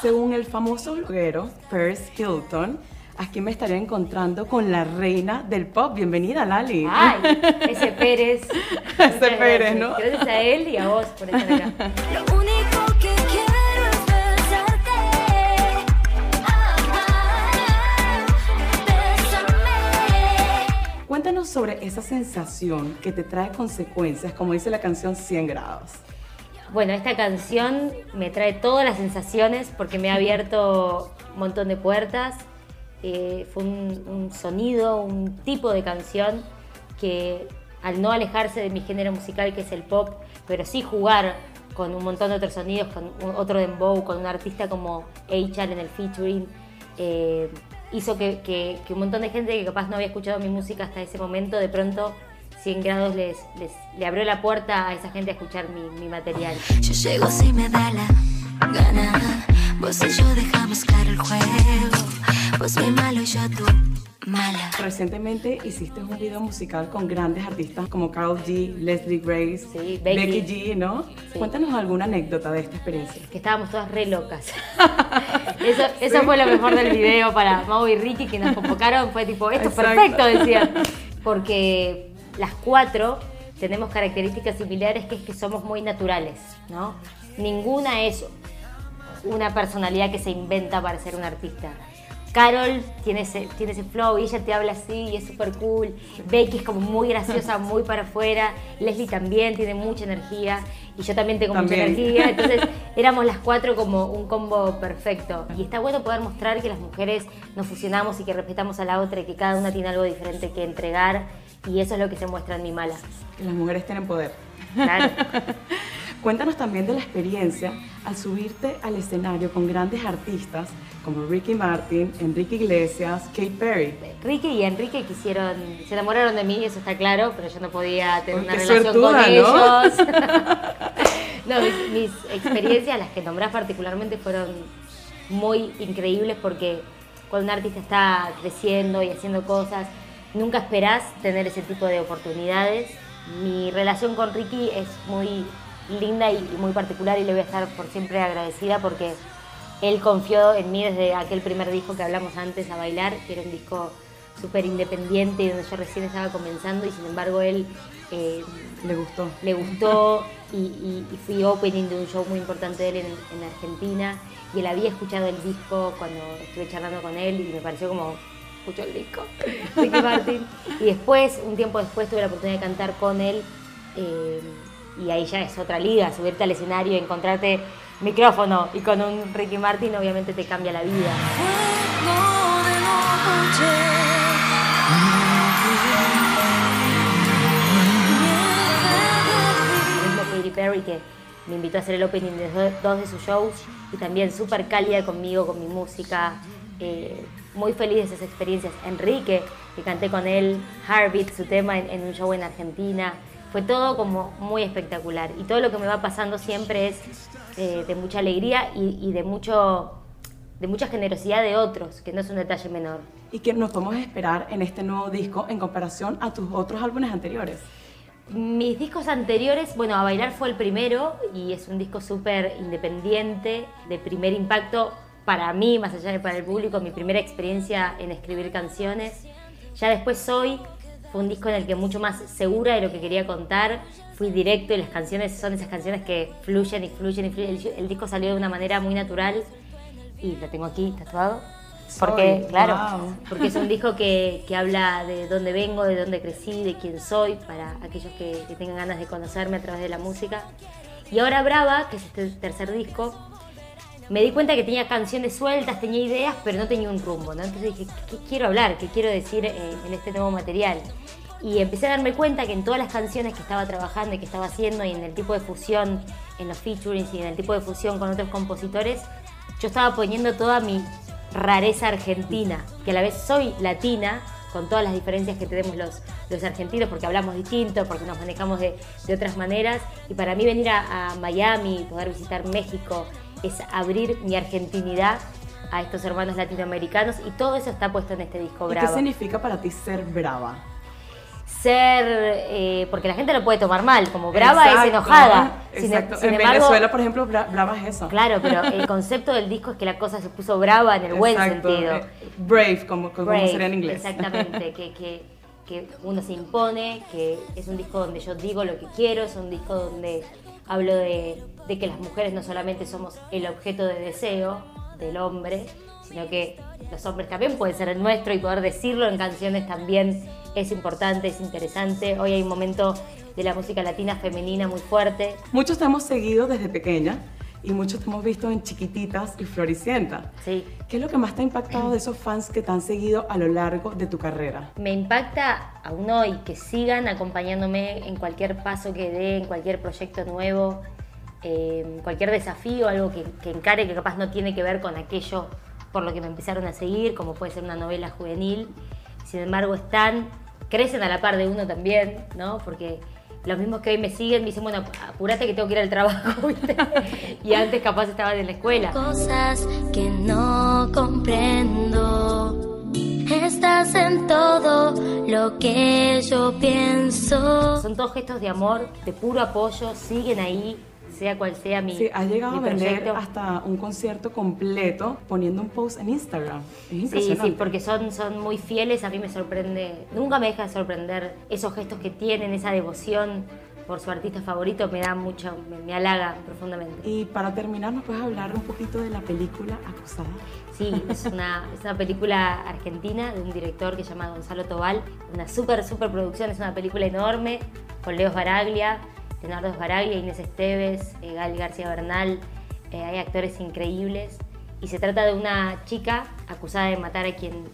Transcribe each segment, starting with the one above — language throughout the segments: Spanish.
Según el famoso bloguero Paris Hilton, aquí me estaré encontrando con la reina del pop. Bienvenida, Lali. Ay, ese Pérez. Ese Pérez. ¿no? Gracias a él y a vos por estar acá. Lo único que quiero es besarte. Bésame. Cuéntanos sobre esa sensación que te trae consecuencias, como dice la canción 100 grados. Bueno, esta canción me trae todas las sensaciones porque me ha abierto un montón de puertas. Eh, fue un, sonido, un tipo de canción que al no alejarse de mi género musical que es el pop, pero sí jugar con un montón de otros sonidos, con otro dembow, con un artista como H.R. en el featuring, eh, hizo que- que un montón de gente que capaz no había escuchado mi música hasta ese momento, de pronto 100 grados les, les- le abrió la puerta a esa gente a escuchar mi, mi material. Yo llego si me da la gana. Vos y yo dejamos claro el juego. Vos muy malo y yo tú mala. Recientemente hiciste un video musical con grandes artistas como Carl G, Leslie Grace, Sí, Becky. G, ¿no? Sí. Cuéntanos alguna anécdota de esta experiencia. que estábamos todas re locas. Eso, eso fue lo mejor del video para Mau y Ricky que nos convocaron. Fue tipo, esto es perfecto, decían. Porque las cuatro tenemos características similares que es que somos muy naturales, ¿no? Ninguna es una personalidad que se inventa para ser un artista. Carol tiene ese, tiene ese flow y ella te habla así y es súper cool. Becky es como muy graciosa, muy para afuera. Leslie también tiene mucha energía y yo también tengo También. mucha energía. Entonces éramos las cuatro como un combo perfecto. Y está bueno poder mostrar que las mujeres nos fusionamos y que respetamos a la otra y que cada una tiene algo diferente que entregar. Y eso es lo que se muestra en mi mala. Que las mujeres tienen poder. Claro. Cuéntanos también de la experiencia al subirte al escenario con grandes artistas como Ricky Martin, Enrique Iglesias, Kate Perry. Ricky y Enrique quisieron, se enamoraron de mí, eso está claro, pero yo no podía tener una relación suertuda, con ¿no? ellos. no, mis, mis experiencias, las que nombrás particularmente, fueron muy increíbles porque cuando un artista está creciendo y haciendo cosas, nunca esperás tener ese tipo de oportunidades. Mi relación con Ricky es muy linda y, y muy particular y le voy a estar por siempre agradecida porque él confió en mí desde aquel primer disco que hablamos antes, A Bailar, que era un disco súper independiente y donde yo recién estaba comenzando y sin embargo él eh, Le gustó. le gustó y, y- y fui opening de un show muy importante de él en, en Argentina y él había escuchado el disco cuando estuve charlando con él y me pareció como escuchó el disco Ricky Martin y después un tiempo después tuve la oportunidad de cantar con él eh, y ahí ya es otra liga subirte al escenario encontrarte micrófono y con un Ricky Martin obviamente te cambia la vida mismo Katy Perry que me invitó a hacer el opening de do- dos de sus shows y también súper cálida conmigo, con mi música. eh, muy feliz de esas experiencias. Enrique, que canté con él, Heartbeat, su tema en, en un show en Argentina. Fue todo como muy espectacular. Y todo lo que me va pasando siempre es eh, de mucha alegría y, y de, mucho, de mucha generosidad de otros, que no es un detalle menor. ¿Y qué nos podemos esperar en este nuevo disco en comparación a tus otros álbumes anteriores? Mis discos anteriores, bueno, A Bailar fue el primero y es un disco súper independiente, de primer impacto para mí, más allá de para el público, mi primera experiencia en escribir canciones. Ya después Soy fue un disco en el que mucho más segura de lo que quería contar, fui directo y las canciones son esas canciones que fluyen y fluyen y fluyen. El, el disco salió de una manera muy natural y lo tengo aquí tatuado. Porque, Soy, claro, wow. porque es un disco que, que habla de dónde vengo, de dónde crecí, de quién soy, para aquellos que, que tengan ganas de conocerme a través de la música. Y ahora Brava, que es este tercer disco, me di cuenta que tenía canciones sueltas, tenía ideas, pero no tenía un rumbo, ¿no? Entonces dije, ¿qué, quiero hablar? ¿Qué quiero decir eh, en este nuevo material? Y empecé a darme cuenta que en todas las canciones que estaba trabajando y que estaba haciendo, y en el tipo de fusión, en los featurings y en el tipo de fusión con otros compositores, yo estaba poniendo toda mi rareza argentina, que a la vez soy latina, con todas las diferencias que tenemos los, los argentinos, porque hablamos distinto, porque nos manejamos de, de otras maneras. Y para mí venir a, a Miami, poder visitar México, es abrir mi argentinidad a estos hermanos latinoamericanos y todo eso está puesto en este disco ¿Y qué Brava. significa para ti ser brava? ser, eh, porque la gente lo puede tomar mal, como brava es enojada. Sin, em- en Venezuela, por ejemplo, brava es eso. Claro, pero el concepto del disco es que la cosa se puso brava en el buen sentido. Eh, brave, como, como sería en inglés. Exactamente, que, que, que uno se impone, que es un disco donde yo digo lo que quiero, es un disco donde hablo de, que las mujeres no solamente somos el objeto de deseo del hombre, sino que los hombres también pueden ser el nuestro y poder decirlo en canciones también es importante, es interesante. Hoy hay un momento de la música latina femenina muy fuerte. Muchos te hemos seguido desde pequeña y muchos te hemos visto en Chiquititas y Floricienta. Sí. ¿Qué es lo que más te ha impactado de esos fans que te han seguido a lo largo de tu carrera? Me impacta aún hoy que sigan acompañándome en cualquier paso que dé, en cualquier proyecto nuevo, en cualquier desafío, algo que, que encare que capaz no tiene que ver con aquello por lo que me empezaron a seguir, como puede ser una novela juvenil. Sin embargo, están, crecen a la par de uno también, ¿no? Porque los mismos que hoy me siguen me dicen, bueno, apúrate que tengo que ir al trabajo, ¿viste? y antes capaz estaban en la escuela. Cosas que no comprendo. Estás en todo lo que yo pienso. Son todos gestos de amor, de puro apoyo, siguen ahí, sea cual sea mi Sí, ha llegado a vender hasta un concierto completo poniendo un post en Instagram. sí, sí, porque son, son muy fieles, a mí me sorprende, nunca me deja de sorprender esos gestos que tienen, esa devoción por su artista favorito, me da mucho, me, halaga profundamente. Y para terminar, ¿nos puedes hablar un poquito de la película Acusada? Sí, es una, es una película argentina de un director que se llama Gonzalo Tobal, una súper, súper producción, es una película enorme, con Leo Baraglia, Leonardo Esbaraglia, Inés Esteves, eh, Gal García Bernal, eh, hay actores increíbles. Y se trata de una chica acusada de matar a quien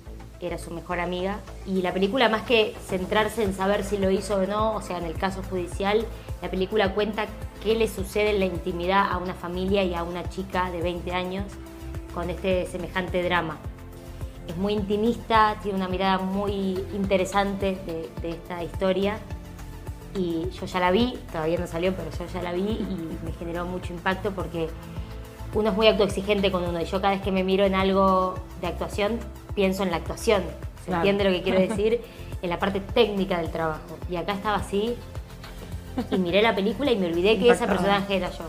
era su mejor amiga. Y la película, más que centrarse en saber si lo hizo o no, o sea, en el caso judicial, la película cuenta qué le sucede en la intimidad a una familia y a una chica de 20 años con este semejante drama. Es muy intimista, tiene una mirada muy interesante de esta historia y yo ya la vi, todavía no salió, pero yo ya la vi y me generó mucho impacto porque uno es muy autoexigente con uno y yo cada vez que me miro en algo de actuación pienso en la actuación, ¿se entiende lo que quiero decir? en la parte técnica del trabajo. Y acá estaba así y miré la película y me olvidé que ese personaje era yo.